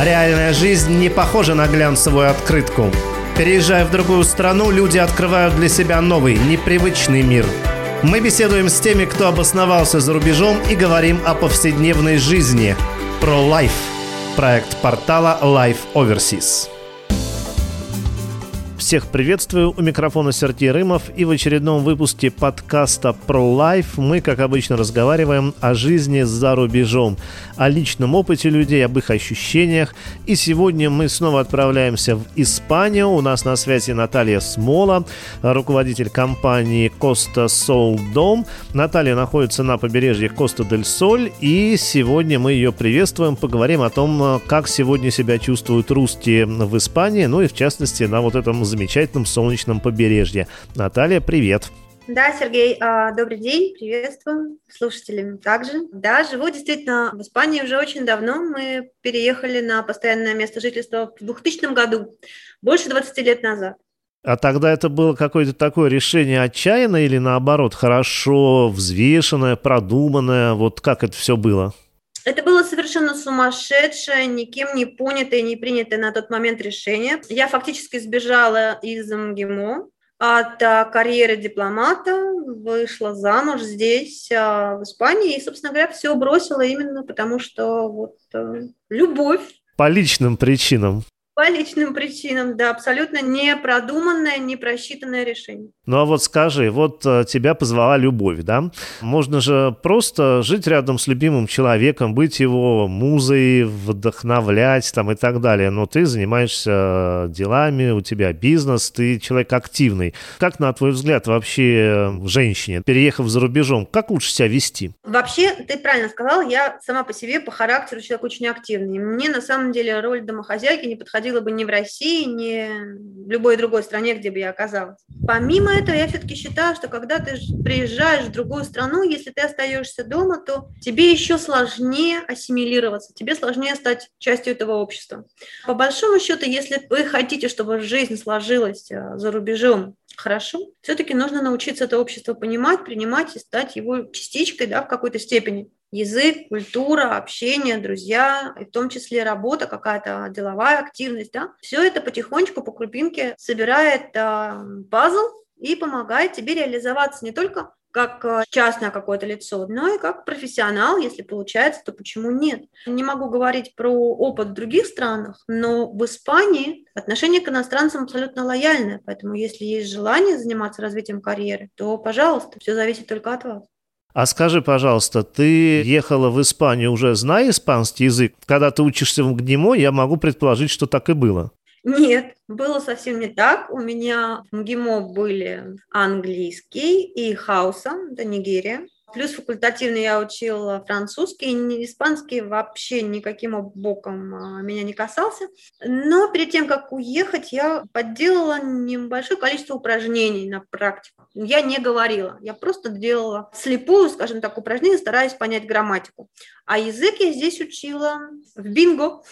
Реальная жизнь не похожа на глянцевую открытку. Переезжая в другую страну, люди открывают для себя новый, непривычный мир. Мы беседуем с теми, кто обосновался за рубежом и говорим о повседневной жизни. Про Life. Проект портала Life Overseas. Всех приветствую, у микрофона Сергей Рымов и в очередном выпуске подкаста про лайф мы, как обычно, разговариваем о жизни за рубежом, о личном опыте людей, об их ощущениях. И сегодня мы снова отправляемся в Испанию. У нас на связи Наталья Смола, руководитель компании Коста Сол Дом. Наталья находится на побережье Коста дель Соль, и сегодня мы ее приветствуем, поговорим о том, как сегодня себя чувствуют русские в Испании, ну и в частности на вот этом замечательном солнечном побережье. Наталья, привет! Да, Сергей, а, добрый день, приветствую слушателям также. Да, живу действительно в Испании уже очень давно. Мы переехали на постоянное место жительства в 2000 году, больше 20 лет назад. А тогда это было какое-то такое решение отчаянное или наоборот хорошо взвешенное, продуманное? Вот как это все было? Это было совершенно сумасшедшее, никем не понятое, не принятое на тот момент решение. Я фактически сбежала из МГИМО от а, карьеры дипломата, вышла замуж здесь, а, в Испании, и, собственно говоря, все бросила именно потому, что вот а, любовь. По личным причинам. По личным причинам, да, абсолютно не продуманное, не просчитанное решение. Ну а вот скажи, вот э, тебя позвала любовь, да? Можно же просто жить рядом с любимым человеком, быть его музой, вдохновлять там и так далее, но ты занимаешься делами, у тебя бизнес, ты человек активный. Как, на твой взгляд, вообще женщине, переехав за рубежом, как лучше себя вести? Вообще, ты правильно сказал, я сама по себе, по характеру человек очень активный. Мне на самом деле роль домохозяйки не подходила происходило бы ни в России, ни в любой другой стране, где бы я оказалась. Помимо этого, я все-таки считаю, что когда ты приезжаешь в другую страну, если ты остаешься дома, то тебе еще сложнее ассимилироваться, тебе сложнее стать частью этого общества. По большому счету, если вы хотите, чтобы жизнь сложилась э, за рубежом хорошо, все-таки нужно научиться это общество понимать, принимать и стать его частичкой да, в какой-то степени язык, культура, общение, друзья, и в том числе работа, какая-то деловая активность, да, все это потихонечку по крупинке собирает э, пазл и помогает тебе реализоваться не только как а, частное какое-то лицо, но и как профессионал, если получается, то почему нет? Не могу говорить про опыт в других странах, но в Испании отношение к иностранцам абсолютно лояльное, поэтому если есть желание заниматься развитием карьеры, то, пожалуйста, все зависит только от вас. А скажи, пожалуйста, ты ехала в Испанию уже зная испанский язык? Когда ты учишься в МГИМО, я могу предположить, что так и было. Нет, было совсем не так. У меня в МГИМО были английский и хауса, это Нигерия. Плюс факультативно я учила французский, испанский вообще никаким боком а, меня не касался. Но перед тем, как уехать, я подделала небольшое количество упражнений на практику. Я не говорила, я просто делала слепую, скажем так, упражнения, стараясь понять грамматику. А язык я здесь учила в бинго.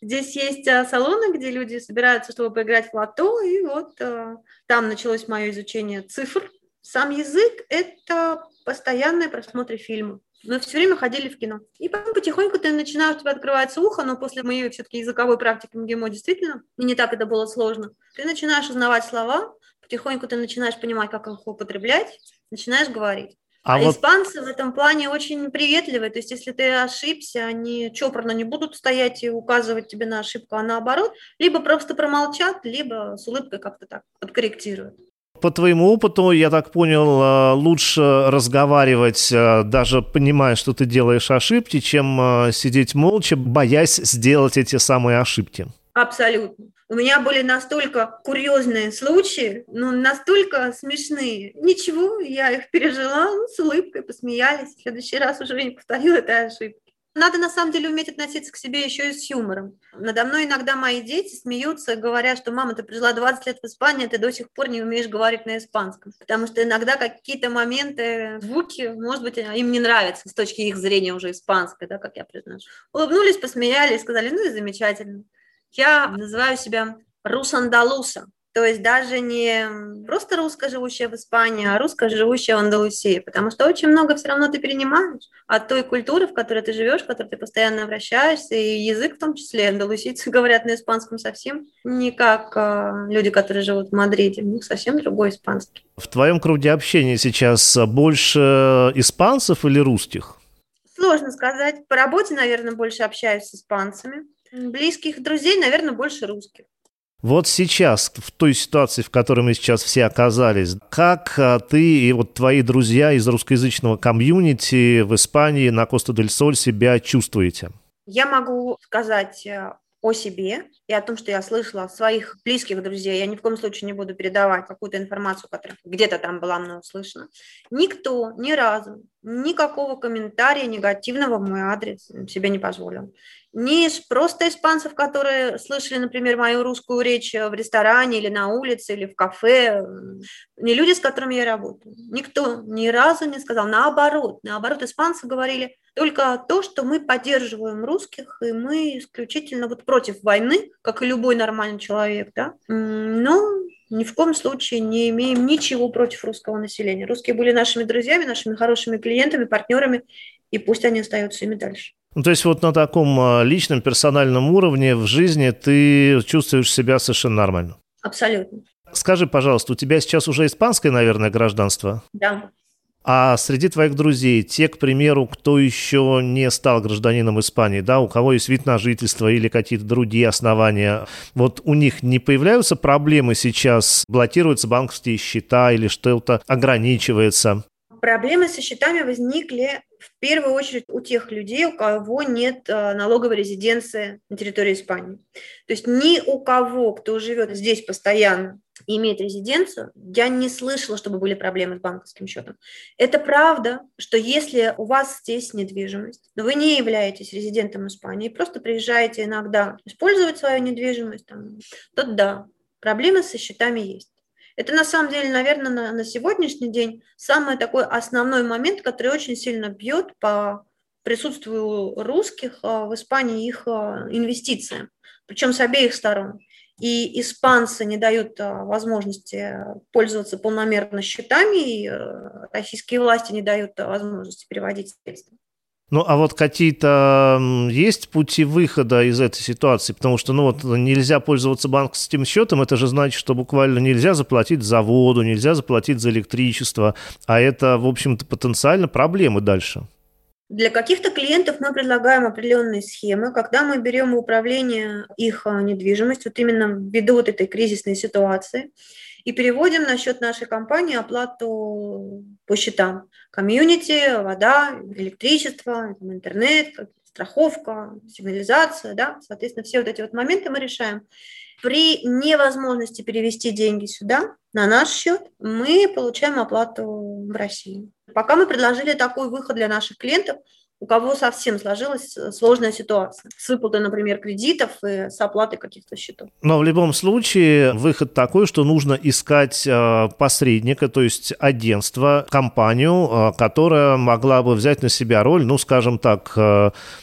Здесь есть а, салоны, где люди собираются, чтобы поиграть в лото, и вот а, там началось мое изучение цифр. Сам язык – это постоянные просмотры фильмов. Мы все время ходили в кино. И потом потихоньку ты начинаешь, у тебя открывается ухо, но после моей все-таки языковой практики МГИМО действительно, и не так это было сложно. Ты начинаешь узнавать слова, потихоньку ты начинаешь понимать, как их употреблять, начинаешь говорить. А, а вот... испанцы в этом плане очень приветливые. То есть, если ты ошибся, они чопорно не будут стоять и указывать тебе на ошибку, а наоборот, либо просто промолчат, либо с улыбкой как-то так подкорректируют. По твоему опыту, я так понял, э, лучше разговаривать, э, даже понимая, что ты делаешь ошибки, чем э, сидеть молча, боясь сделать эти самые ошибки. Абсолютно. У меня были настолько курьезные случаи, ну, настолько смешные. Ничего, я их пережила, ну, с улыбкой посмеялись. В следующий раз уже не повторила этой ошибки. Надо на самом деле уметь относиться к себе еще и с юмором. Надо мной иногда мои дети смеются, говоря, что мама, ты прожила 20 лет в Испании, а ты до сих пор не умеешь говорить на испанском. Потому что иногда какие-то моменты, звуки, может быть, им не нравятся с точки их зрения уже испанской, да, как я произношу. Улыбнулись, посмеялись, сказали, ну и замечательно. Я называю себя русандалуса, То есть даже не просто русская, живущая в Испании, а русская, живущая в Андалусии. Потому что очень много все равно ты перенимаешь от той культуры, в которой ты живешь, в которой ты постоянно обращаешься, и язык в том числе. Андалусийцы говорят на испанском совсем не как э, люди, которые живут в Мадриде. У них совсем другой испанский. В твоем круге общения сейчас больше испанцев или русских? Сложно сказать. По работе, наверное, больше общаюсь с испанцами. Близких друзей, наверное, больше русских. Вот сейчас, в той ситуации, в которой мы сейчас все оказались, как а, ты и вот твои друзья из русскоязычного комьюнити в Испании на Коста-дель-Соль себя чувствуете? Я могу сказать э, о себе и о том, что я слышала от своих близких друзей. Я ни в коем случае не буду передавать какую-то информацию, которая где-то там была мной услышана. Никто ни разу никакого комментария негативного в мой адрес себе не позволил. Не просто испанцев, которые слышали, например, мою русскую речь в ресторане или на улице, или в кафе, не люди, с которыми я работаю. Никто ни разу не сказал. Наоборот, наоборот, испанцы говорили только то, что мы поддерживаем русских, и мы исключительно вот против войны, как и любой нормальный человек, да. Но ни в коем случае не имеем ничего против русского населения. Русские были нашими друзьями, нашими хорошими клиентами, партнерами, и пусть они остаются ими дальше. Ну, то есть вот на таком а, личном, персональном уровне в жизни ты чувствуешь себя совершенно нормально? Абсолютно. Скажи, пожалуйста, у тебя сейчас уже испанское, наверное, гражданство? Да. А среди твоих друзей, те, к примеру, кто еще не стал гражданином Испании, да, у кого есть вид на жительство или какие-то другие основания, вот у них не появляются проблемы сейчас, блокируются банковские счета или что-то ограничивается? Проблемы со счетами возникли в первую очередь у тех людей, у кого нет э, налоговой резиденции на территории Испании. То есть ни у кого, кто живет здесь постоянно имеет резиденцию, я не слышала, чтобы были проблемы с банковским счетом. Это правда, что если у вас здесь недвижимость, но вы не являетесь резидентом Испании, просто приезжаете иногда использовать свою недвижимость, там, то да, проблемы со счетами есть. Это на самом деле, наверное, на, на сегодняшний день самый такой основной момент, который очень сильно бьет по присутствию русских а, в Испании их а, инвестициям, причем с обеих сторон. И испанцы не дают а, возможности пользоваться полномерно счетами, и российские власти не дают возможности переводить средства. Ну, а вот какие-то есть пути выхода из этой ситуации? Потому что, ну, вот нельзя пользоваться банковским счетом, это же значит, что буквально нельзя заплатить за воду, нельзя заплатить за электричество, а это, в общем-то, потенциально проблемы дальше. Для каких-то клиентов мы предлагаем определенные схемы, когда мы берем управление их а, недвижимостью, вот именно ввиду вот этой кризисной ситуации, и переводим на счет нашей компании оплату по счетам. Комьюнити, вода, электричество, интернет, страховка, сигнализация, да, соответственно, все вот эти вот моменты мы решаем. При невозможности перевести деньги сюда, на наш счет, мы получаем оплату в России. Пока мы предложили такой выход для наших клиентов, у кого совсем сложилась э, сложная ситуация с выплатой, например, кредитов и с оплатой каких-то счетов. Но в любом случае выход такой, что нужно искать э, посредника, то есть агентство, компанию, э, которая могла бы взять на себя роль, ну, скажем так,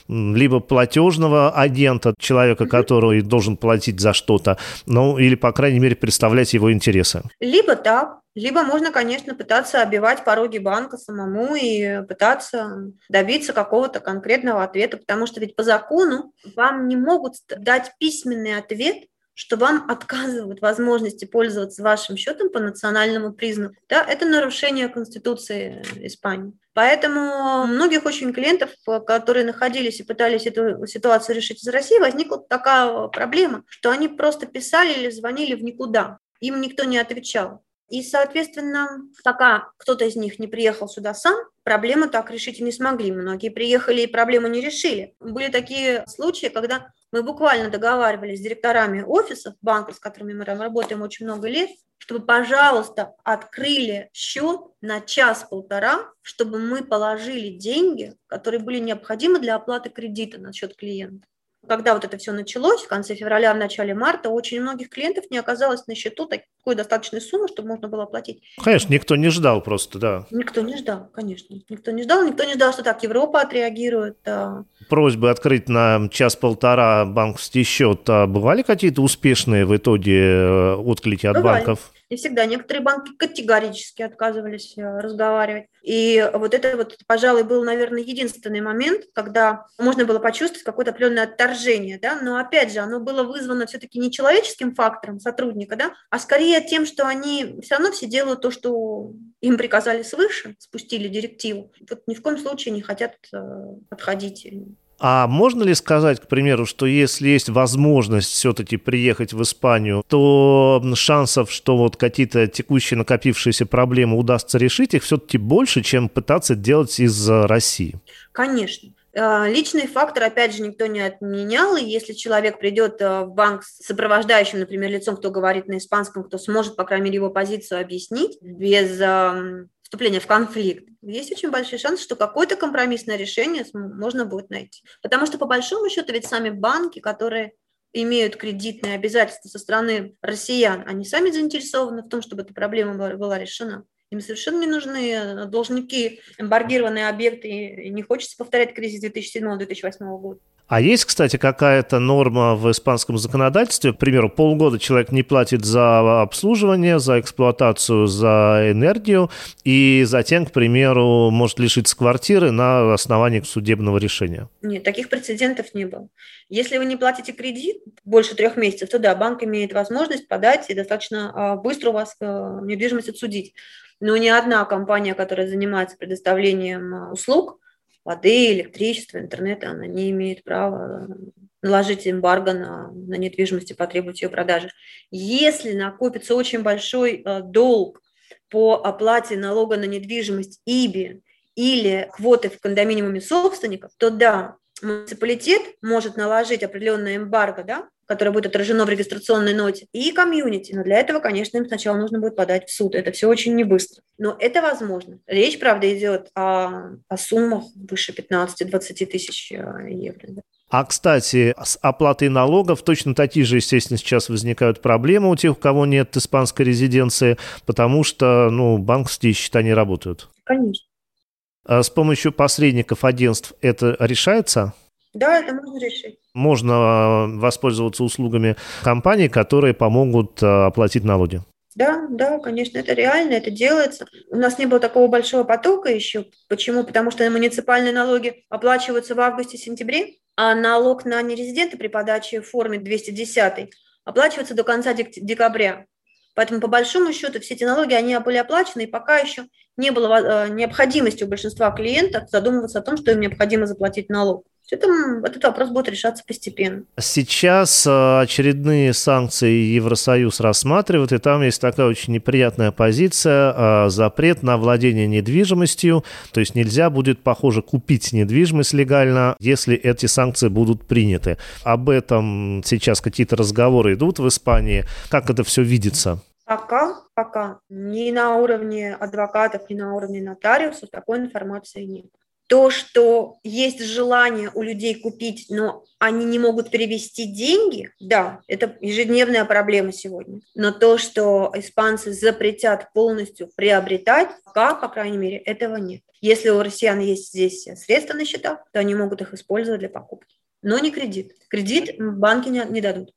либо платежного агента, человека, который должен платить за что-то, ну, или, по крайней мере, представлять его интересы. Либо так, либо можно, конечно, пытаться обивать пороги банка самому и пытаться добиться какого-то конкретного ответа, потому что ведь по закону вам не могут дать письменный ответ, что вам отказывают возможности пользоваться вашим счетом по национальному признаку. Да, это нарушение Конституции Испании. Поэтому многих очень клиентов, которые находились и пытались эту ситуацию решить из России, возникла такая проблема, что они просто писали или звонили в никуда. Им никто не отвечал. И, соответственно, пока кто-то из них не приехал сюда сам, проблему так решить и не смогли. Многие приехали и проблему не решили. Были такие случаи, когда мы буквально договаривались с директорами офисов банка, с которыми мы работаем очень много лет, чтобы, пожалуйста, открыли счет на час-полтора, чтобы мы положили деньги, которые были необходимы для оплаты кредита на счет клиента. Когда вот это все началось, в конце февраля, в начале марта, у очень многих клиентов не оказалось на счету такой достаточной суммы, чтобы можно было оплатить. Конечно, никто не ждал просто, да. Никто не ждал, конечно. Никто не ждал, никто не ждал, что так Европа отреагирует. Да. Просьбы открыть на час-полтора банковский счет, а бывали какие-то успешные в итоге э, отклики от бывали. банков? Не всегда. Некоторые банки категорически отказывались э, разговаривать. И вот это вот, пожалуй, был, наверное, единственный момент, когда можно было почувствовать какое-то определенное отторжение, да, но опять же, оно было вызвано все-таки не человеческим фактором сотрудника, да, а скорее тем, что они все равно все делают то, что им приказали свыше, спустили директиву. Вот ни в коем случае не хотят э, отходить а можно ли сказать, к примеру, что если есть возможность все-таки приехать в Испанию, то шансов, что вот какие-то текущие накопившиеся проблемы удастся решить, их все-таки больше, чем пытаться делать из России? Конечно. А, личный фактор, опять же, никто не отменял, и если человек придет а, в банк с сопровождающим, например, лицом, кто говорит на испанском, кто сможет, по крайней мере, его позицию объяснить без вступления в конфликт, есть очень большой шанс, что какое-то компромиссное решение можно будет найти. Потому что, по большому счету, ведь сами банки, которые имеют кредитные обязательства со стороны россиян, они сами заинтересованы в том, чтобы эта проблема была решена. Им совершенно не нужны э, должники, эмбаргированные объекты, и не хочется повторять кризис 2007-2008 года. А есть, кстати, какая-то норма в испанском законодательстве, к примеру, полгода человек не платит за обслуживание, за эксплуатацию, за энергию, и затем, к примеру, может лишиться квартиры на основании судебного решения? Нет, таких прецедентов не было. Если вы не платите кредит больше трех месяцев, то да, банк имеет возможность подать и достаточно а, быстро у вас э, недвижимость отсудить. Но ни одна компания, которая занимается предоставлением а, услуг, воды, электричества, интернета, она не имеет права наложить эмбарго на, на недвижимость и потребовать ее продажи. Если накопится очень большой э, долг по оплате налога на недвижимость ИБИ или квоты в кондоминиуме собственников, то да, муниципалитет может наложить определенное эмбарго, да, которое будет отражено в регистрационной ноте, и комьюнити. Но для этого, конечно, им сначала нужно будет подать в суд. Это все очень не быстро. Но это возможно. Речь, правда, идет о, о суммах выше 15-20 тысяч э, евро. Да. А, кстати, с оплатой налогов точно такие же, естественно, сейчас возникают проблемы у тех, у кого нет испанской резиденции, потому что, ну, банковские счета не работают. Конечно. А с помощью посредников агентств это решается? Да, это можно решить. Можно а, воспользоваться услугами компаний, которые помогут а, оплатить налоги. Да, да, конечно, это реально, это делается. У нас не было такого большого потока еще. Почему? Потому что муниципальные налоги оплачиваются в августе-сентябре, а налог на нерезидента при подаче в форме 210 оплачивается до конца декабря. Поэтому, по большому счету, все эти налоги, они были оплачены, и пока еще не было э, необходимости у большинства клиентов задумываться о том, что им необходимо заплатить налог. Это, этот вопрос будет решаться постепенно. Сейчас э, очередные санкции Евросоюз рассматривает, и там есть такая очень неприятная позиция, э, запрет на владение недвижимостью, то есть нельзя будет, похоже, купить недвижимость легально, если эти санкции будут приняты. Об этом сейчас какие-то разговоры идут в Испании. Как это все видится? Пока, пока ни на уровне адвокатов, ни на уровне нотариусов такой информации нет. То, что есть желание у людей купить, но они не могут перевести деньги, да, это ежедневная проблема сегодня. Но то, что испанцы запретят полностью приобретать, пока, по крайней мере, этого нет. Если у россиян есть здесь средства на счетах, то они могут их использовать для покупки. Но не кредит. Кредит банки не, не дадут.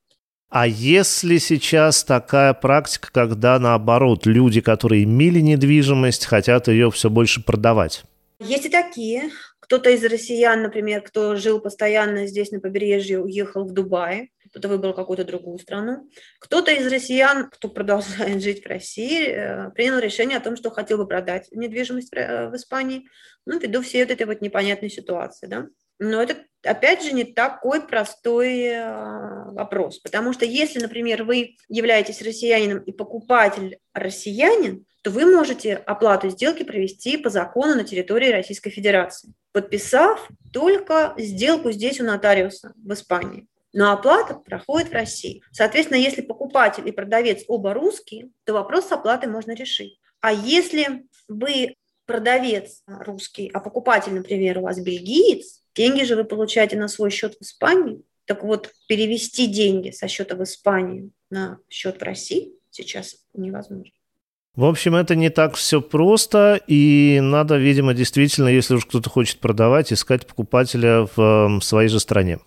А если сейчас такая практика, когда наоборот люди, которые имели недвижимость, хотят ее все больше продавать? Есть и такие. Кто-то из россиян, например, кто жил постоянно здесь на побережье, уехал в Дубай, кто-то выбрал какую-то другую страну. Кто-то из россиян, кто продолжает жить в России, э, принял решение о том, что хотел бы продать недвижимость в Испании, ну, ввиду всей вот этой вот непонятной ситуации, да. Но это, опять же, не такой простой э, вопрос, потому что если, например, вы являетесь россиянином и покупатель россиянин, то вы можете оплату сделки провести по закону на территории Российской Федерации, подписав только сделку здесь у нотариуса в Испании. Но оплата проходит в России. Соответственно, если покупатель и продавец оба русские, то вопрос с оплатой можно решить. А если вы продавец русский, а покупатель, например, у вас бельгиец, деньги же вы получаете на свой счет в Испании, Так вот, перевести деньги со счета в Испании на счет в России сейчас невозможно. В общем, это не так все просто, и надо, видимо, действительно, если уж кто-то хочет продавать, искать покупателя в своей же стране.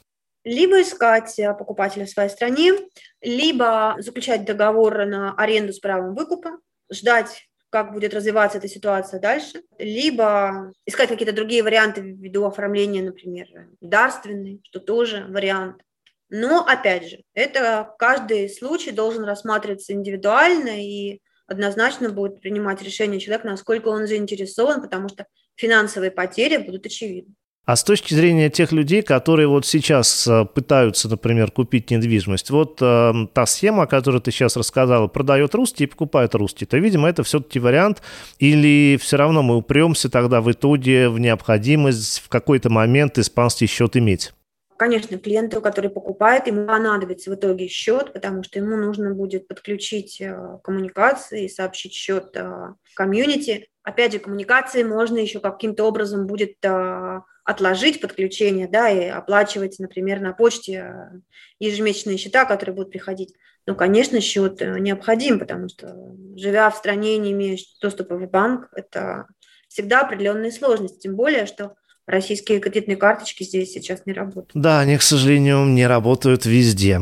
Либо искать э, покупателя в своей стране, либо заключать договор на аренду с правом выкупа, ждать как будет развиваться эта ситуация дальше, либо искать какие-то другие варианты ввиду оформления, например, дарственный, что тоже вариант. Но, опять же, это каждый случай должен рассматриваться индивидуально, и однозначно будет принимать решение человек, насколько он заинтересован, потому что финансовые потери будут очевидны. А с точки зрения тех людей, которые вот сейчас э, пытаются, например, купить недвижимость, вот э, та схема, о которой ты сейчас рассказала, продает русский и покупает русский, то, видимо, это все-таки вариант, или все равно мы упремся тогда в итоге в необходимость в какой-то момент испанский счет иметь? Конечно, клиенту, который покупает, ему понадобится в итоге счет, потому что ему нужно будет подключить э, коммуникации, сообщить счет э, комьюнити. Опять же, коммуникации можно еще каким-то образом будет э, отложить подключение, да, и оплачивать, например, на почте ежемесячные счета, которые будут приходить. Ну, конечно, счет необходим, потому что, живя в стране, не имея доступа в банк, это всегда определенные сложности. Тем более, что российские кредитные карточки здесь сейчас не работают. Да, они, к сожалению, не работают везде.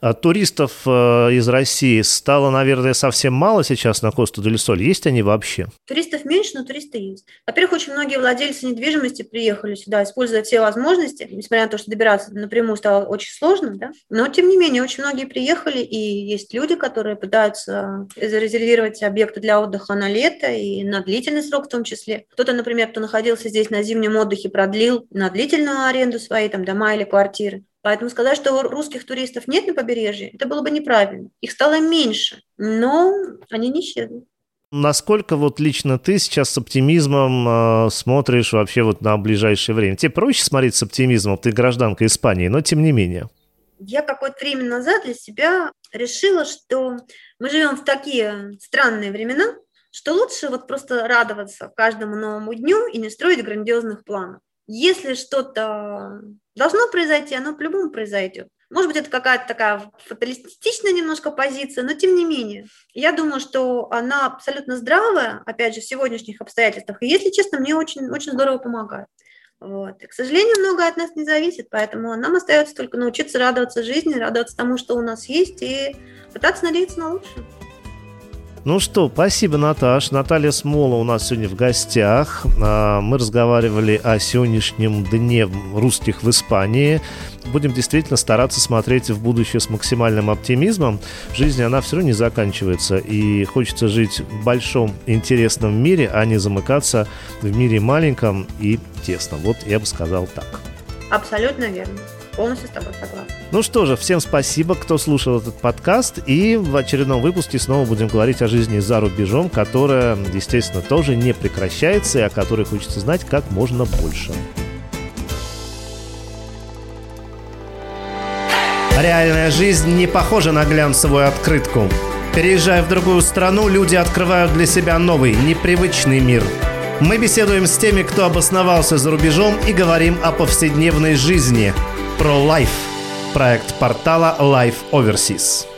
А туристов э, из России стало, наверное, совсем мало сейчас на Косту дель Соль. Есть они вообще? Туристов меньше, но туристы есть. Во-первых, очень многие владельцы недвижимости приехали сюда, используя все возможности, несмотря на то, что добираться напрямую стало очень сложно, да? но тем не менее, очень многие приехали, и есть люди, которые пытаются зарезервировать объекты для отдыха на лето и на длительный срок в том числе. Кто-то, например, кто находился здесь на зимнем отдыхе, продлил на длительную аренду свои там дома или квартиры. Поэтому сказать, что русских туристов нет на побережье, это было бы неправильно. Их стало меньше, но они не исчезли. Насколько вот лично ты сейчас с оптимизмом э, смотришь вообще вот на ближайшее время? Тебе проще смотреть с оптимизмом, ты гражданка Испании, но тем не менее. Я какое-то время назад для себя решила, что мы живем в такие странные времена, что лучше вот просто радоваться каждому новому дню и не строить грандиозных планов. Если что-то должно произойти, оно по-любому произойдет. Может быть, это какая-то такая фаталистичная немножко позиция, но тем не менее. Я думаю, что она абсолютно здравая, опять же, в сегодняшних обстоятельствах. И, если честно, мне очень, очень здорово помогает. Вот. И, к сожалению, многое от нас не зависит, поэтому нам остается только научиться радоваться жизни, радоваться тому, что у нас есть, и пытаться надеяться на лучшее. Ну что, спасибо, Наташ. Наталья Смола у нас сегодня в гостях. А, мы разговаривали о сегодняшнем дне русских в Испании. Будем действительно стараться смотреть в будущее с максимальным оптимизмом. Жизнь, она все равно не заканчивается. И хочется жить в большом интересном мире, а не замыкаться в мире маленьком и тесном. Вот я бы сказал так. Абсолютно верно полностью с тобой согласна. Ну что же, всем спасибо, кто слушал этот подкаст. И в очередном выпуске снова будем говорить о жизни за рубежом, которая, естественно, тоже не прекращается и о которой хочется знать как можно больше. Реальная жизнь не похожа на глянцевую открытку. Переезжая в другую страну, люди открывают для себя новый, непривычный мир. Мы беседуем с теми, кто обосновался за рубежом и говорим о повседневной жизни – про Life, проект портала Life Overseas.